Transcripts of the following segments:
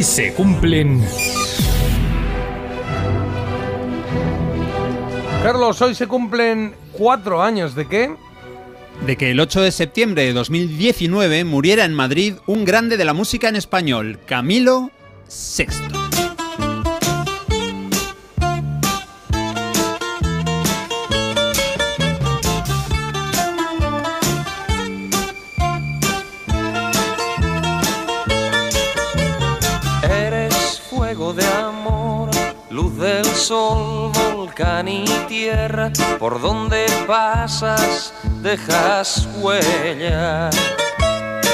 Se cumplen... Carlos, hoy se cumplen cuatro años de qué? De que el 8 de septiembre de 2019 muriera en Madrid un grande de la música en español, Camilo VI. Y tierra, por donde pasas dejas.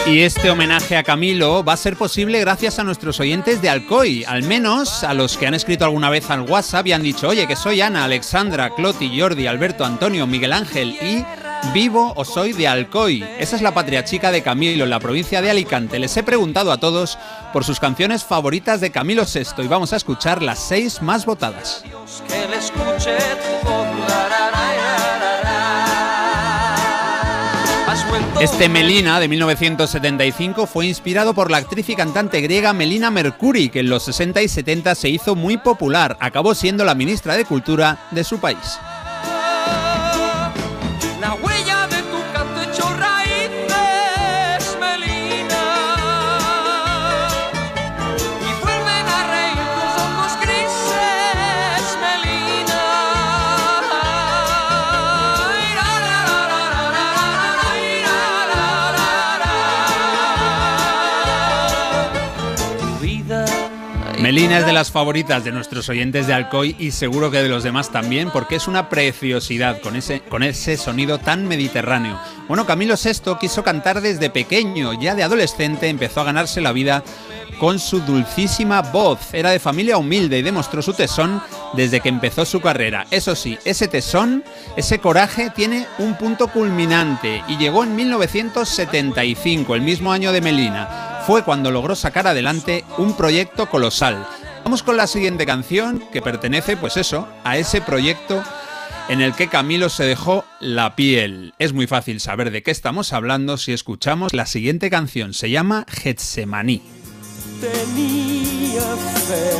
Y este homenaje a Camilo va a ser posible gracias a nuestros oyentes de Alcoy, al menos a los que han escrito alguna vez al WhatsApp y han dicho, oye, que soy Ana, Alexandra, Cloti, Jordi, Alberto, Antonio, Miguel Ángel y Vivo o soy de Alcoy. Esa es la patria chica de Camilo, en la provincia de Alicante. Les he preguntado a todos por sus canciones favoritas de Camilo VI y vamos a escuchar las seis más votadas. Este Melina de 1975 fue inspirado por la actriz y cantante griega Melina Mercuri, que en los 60 y 70 se hizo muy popular. Acabó siendo la ministra de Cultura de su país. Melina es de las favoritas de nuestros oyentes de Alcoy y seguro que de los demás también, porque es una preciosidad con ese, con ese sonido tan mediterráneo. Bueno, Camilo VI quiso cantar desde pequeño, ya de adolescente empezó a ganarse la vida con su dulcísima voz. Era de familia humilde y demostró su tesón desde que empezó su carrera. Eso sí, ese tesón, ese coraje tiene un punto culminante y llegó en 1975, el mismo año de Melina fue cuando logró sacar adelante un proyecto colosal. Vamos con la siguiente canción que pertenece, pues eso, a ese proyecto en el que Camilo se dejó la piel. Es muy fácil saber de qué estamos hablando si escuchamos la siguiente canción. Se llama Getsemaní. Tenía fe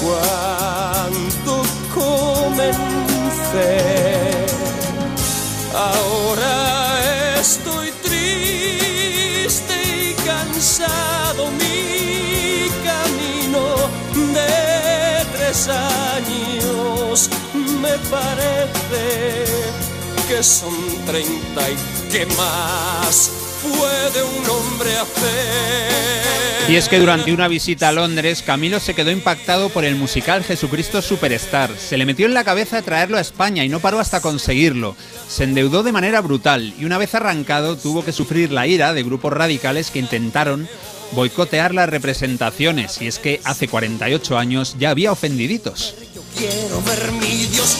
cuando comencé. Parece que son treinta y que más puede un hombre hacer. Y es que durante una visita a Londres, Camilo se quedó impactado por el musical Jesucristo Superstar. Se le metió en la cabeza traerlo a España y no paró hasta conseguirlo. Se endeudó de manera brutal y una vez arrancado tuvo que sufrir la ira de grupos radicales que intentaron boicotear las representaciones y es que hace 48 años ya había ofendiditos. quiero ver mi Dios,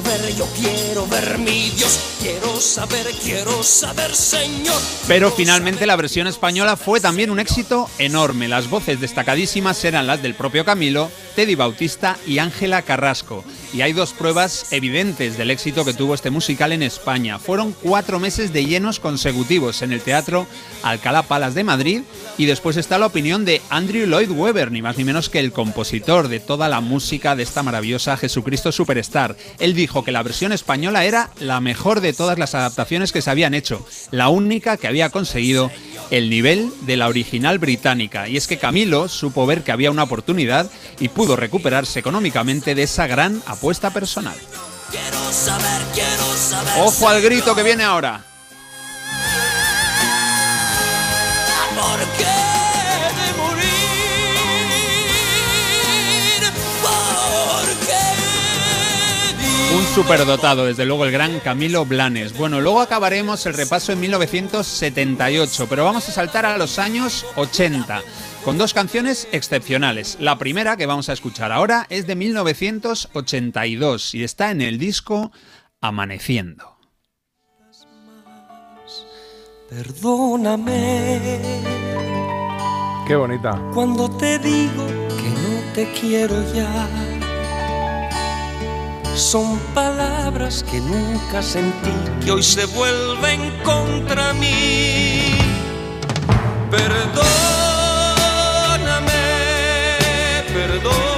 quiero ver, yo quiero ver mi Dios, quiero saber, quiero saber, Señor. Pero finalmente la versión española fue también un éxito enorme. Las voces destacadísimas eran las del propio Camilo, Teddy Bautista y Ángela Carrasco. Y hay dos pruebas evidentes del éxito que tuvo este musical en España. Fueron cuatro meses de llenos consecutivos en el Teatro Alcalá Palas de Madrid y después está la opinión de Andrew Lloyd Webber, ni más ni menos que el compositor de toda la música de esta maravillosa Jesucristo Superstar. Él dijo que la versión española era la mejor de todas las adaptaciones que se habían hecho, la única que había conseguido el nivel de la original británica. Y es que Camilo supo ver que había una oportunidad y pudo recuperarse económicamente de esa gran apuesta personal. Ojo al grito que viene ahora. Un superdotado, desde luego, el gran Camilo Blanes. Bueno, luego acabaremos el repaso en 1978, pero vamos a saltar a los años 80, con dos canciones excepcionales. La primera que vamos a escuchar ahora es de 1982 y está en el disco Amaneciendo. Perdóname. Qué bonita. Cuando te digo que no te quiero ya son palabras que nunca sentí, que hoy se vuelven contra mí. Perdóname, perdóname.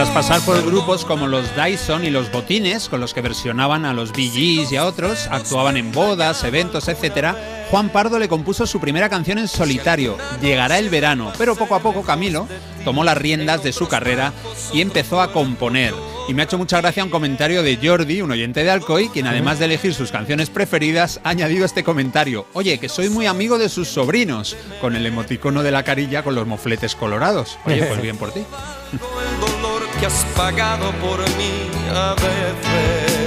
Tras pasar por grupos como los Dyson y los Botines, con los que versionaban a los Bee Gees y a otros, actuaban en bodas, eventos, etc., Juan Pardo le compuso su primera canción en solitario, Llegará el verano, pero poco a poco Camilo tomó las riendas de su carrera y empezó a componer. Y me ha hecho mucha gracia un comentario de Jordi, un oyente de Alcoy, quien además de elegir sus canciones preferidas, ha añadido este comentario. Oye, que soy muy amigo de sus sobrinos, con el emoticono de la carilla con los mofletes colorados. Oye, pues bien por ti. que has pagado por mí a veces.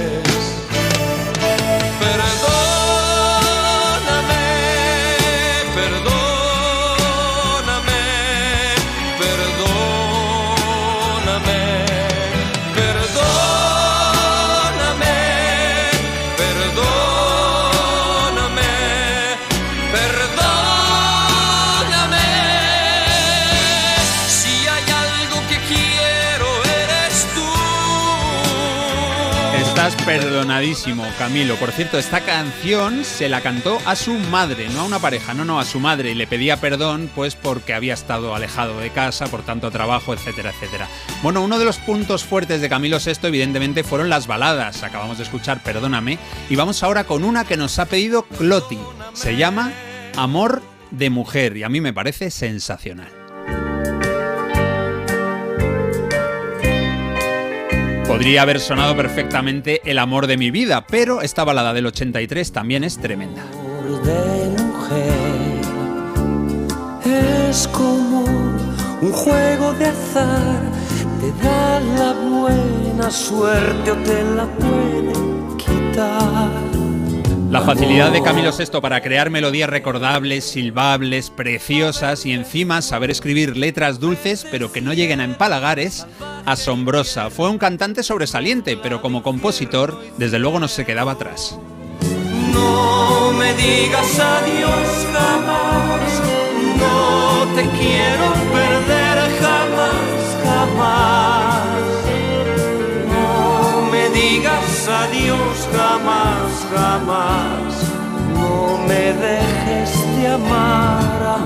Perdonadísimo, Camilo. Por cierto, esta canción se la cantó a su madre, no a una pareja, no, no, a su madre. Y le pedía perdón, pues porque había estado alejado de casa, por tanto trabajo, etcétera, etcétera. Bueno, uno de los puntos fuertes de Camilo VI, evidentemente, fueron las baladas. Acabamos de escuchar Perdóname. Y vamos ahora con una que nos ha pedido Cloti. Se llama Amor de Mujer. Y a mí me parece sensacional. Podría haber sonado perfectamente El amor de mi vida, pero esta balada del 83 también es tremenda. amor de mujer es como un juego de azar, te da la buena suerte o te la quitar. La facilidad de Camilo VI para crear melodías recordables, silbables, preciosas y encima saber escribir letras dulces pero que no lleguen a empalagar es asombrosa. Fue un cantante sobresaliente, pero como compositor, desde luego no se quedaba atrás. No me digas adiós jamás, no te quiero perder jamás, jamás. No me digas adiós jamás, jamás. No me dejes de amar,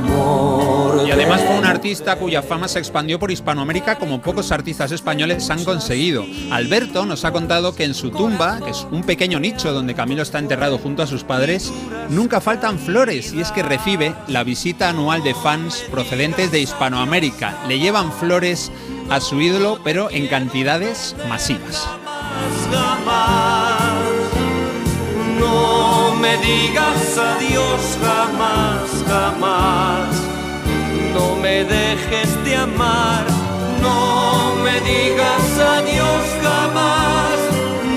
artista cuya fama se expandió por Hispanoamérica como pocos artistas españoles han conseguido. Alberto nos ha contado que en su tumba, que es un pequeño nicho donde Camilo está enterrado junto a sus padres, nunca faltan flores y es que recibe la visita anual de fans procedentes de Hispanoamérica. Le llevan flores a su ídolo, pero en cantidades masivas. No me digas adiós jamás, jamás. No me dejes de amar. No me digas adiós jamás.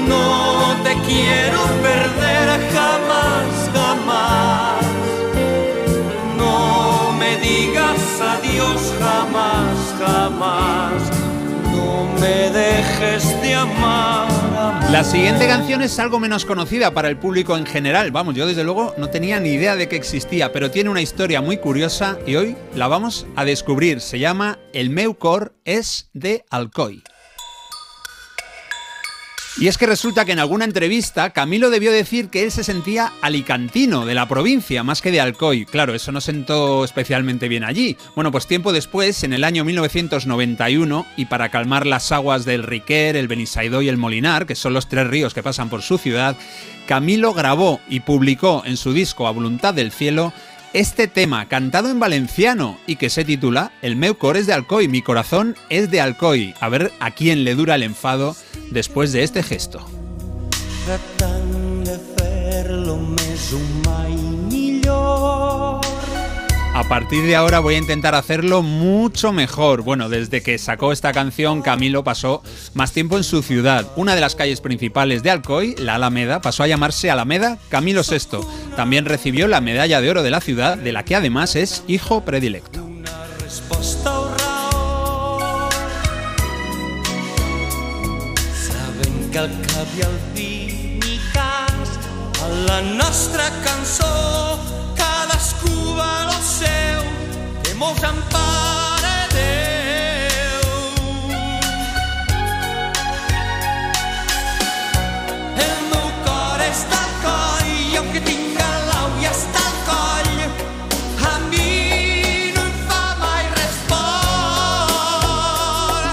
No te quiero perder jamás, jamás. No me digas adiós jamás, jamás. No me dejes de amar. La siguiente canción es algo menos conocida para el público en general. Vamos, yo desde luego no tenía ni idea de que existía, pero tiene una historia muy curiosa y hoy la vamos a descubrir. Se llama El meu cor es de Alcoy. Y es que resulta que en alguna entrevista Camilo debió decir que él se sentía alicantino, de la provincia, más que de Alcoy. Claro, eso no sentó especialmente bien allí. Bueno, pues tiempo después, en el año 1991, y para calmar las aguas del Riquer, el Benisaidó y el Molinar, que son los tres ríos que pasan por su ciudad, Camilo grabó y publicó en su disco A Voluntad del Cielo este tema cantado en valenciano y que se titula El meu cor es de Alcoy, mi corazón es de Alcoy. A ver a quién le dura el enfado después de este gesto. A partir de ahora voy a intentar hacerlo mucho mejor. Bueno, desde que sacó esta canción, Camilo pasó más tiempo en su ciudad. Una de las calles principales de Alcoy, la Alameda, pasó a llamarse Alameda Camilo VI. También recibió la medalla de oro de la ciudad, de la que además es hijo predilecto. La que mos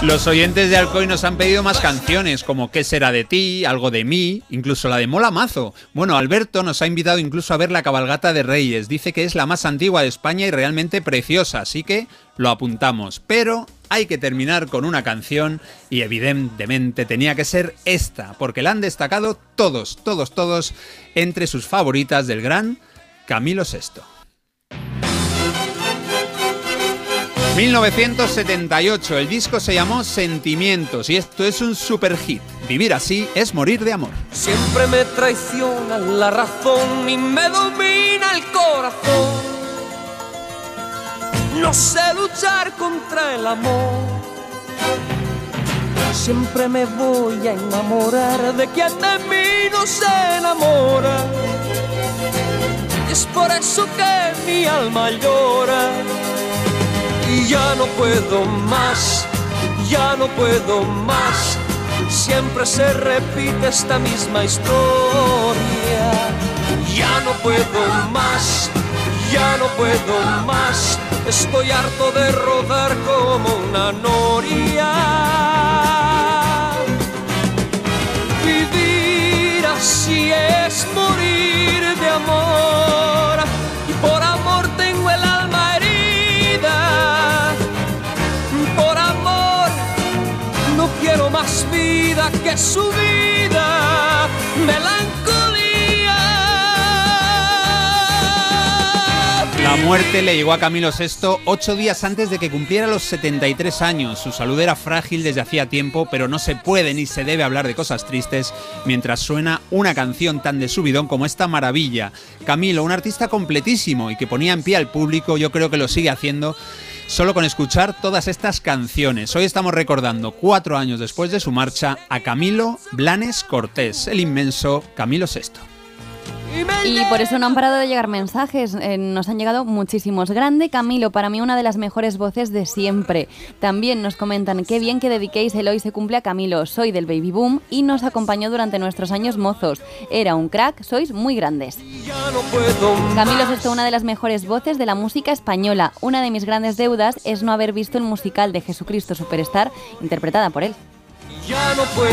Los oyentes de Alcoy nos han pedido más canciones, como ¿Qué será de ti? Algo de mí, incluso la de Mola Mazo. Bueno, Alberto nos ha invitado incluso a ver la cabalgata de Reyes. Dice que es la más antigua de España y realmente preciosa, así que lo apuntamos. Pero hay que terminar con una canción y evidentemente tenía que ser esta, porque la han destacado todos, todos, todos entre sus favoritas del gran Camilo VI. 1978, el disco se llamó Sentimientos y esto es un super hit. Vivir así es morir de amor. Siempre me traiciona la razón y me domina el corazón. No sé luchar contra el amor. Siempre me voy a enamorar de quien de mí no se enamora. Es por eso que mi alma llora ya no puedo más, ya no puedo más. Siempre se repite esta misma historia. Ya no puedo más, ya no puedo más. Estoy harto de rodar como una noria. Vivir así es morir vida muerte le llegó a Camilo VI ocho días antes de que cumpliera los 73 años. Su salud era frágil desde hacía tiempo, pero no se puede ni se debe hablar de cosas tristes mientras suena una canción tan de subidón como esta maravilla. Camilo, un artista completísimo y que ponía en pie al público, yo creo que lo sigue haciendo solo con escuchar todas estas canciones. Hoy estamos recordando, cuatro años después de su marcha, a Camilo Blanes Cortés, el inmenso Camilo VI. Y por eso no han parado de llegar mensajes. Eh, nos han llegado muchísimos. Grande Camilo, para mí una de las mejores voces de siempre. También nos comentan, qué bien que dediquéis el hoy se cumple a Camilo. Soy del Baby Boom y nos acompañó durante nuestros años mozos. Era un crack, sois muy grandes. No Camilo es esto una de las mejores voces de la música española. Una de mis grandes deudas es no haber visto el musical de Jesucristo Superstar interpretada por él.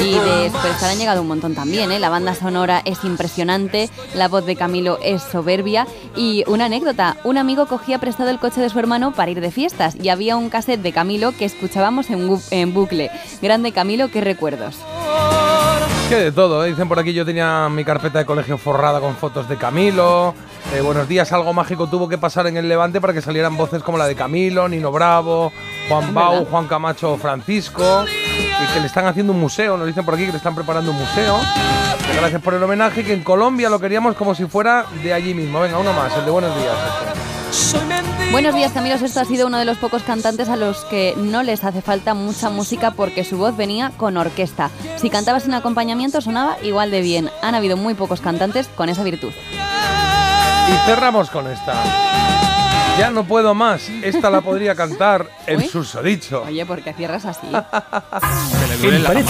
Y de. Superstar han llegado un montón también, ¿eh? La banda sonora es impresionante, la voz de Camilo es soberbia. Y una anécdota, un amigo cogía prestado el coche de su hermano para ir de fiestas y había un cassette de Camilo que escuchábamos en, bu- en bucle. Grande Camilo, qué recuerdos. Que de todo, ¿eh? dicen por aquí yo tenía mi carpeta de colegio forrada con fotos de Camilo. Eh, buenos días, algo mágico tuvo que pasar en el Levante para que salieran voces como la de Camilo, Nino Bravo, Juan Bau. Juan Camacho, Francisco. Que le están haciendo un museo, nos dicen por aquí que le están preparando un museo. Gracias por el homenaje, que en Colombia lo queríamos como si fuera de allí mismo. Venga, uno más, el de buenos días. este. Buenos días, Camilo Sesto ha sido uno de los pocos cantantes a los que no les hace falta mucha música porque su voz venía con orquesta. Si cantaba sin acompañamiento sonaba igual de bien. Han habido muy pocos cantantes con esa virtud. Y cerramos con esta. Ya no puedo más. Esta la podría cantar el susodicho. Oye, ¿por qué cierras así? Que le duele la mano.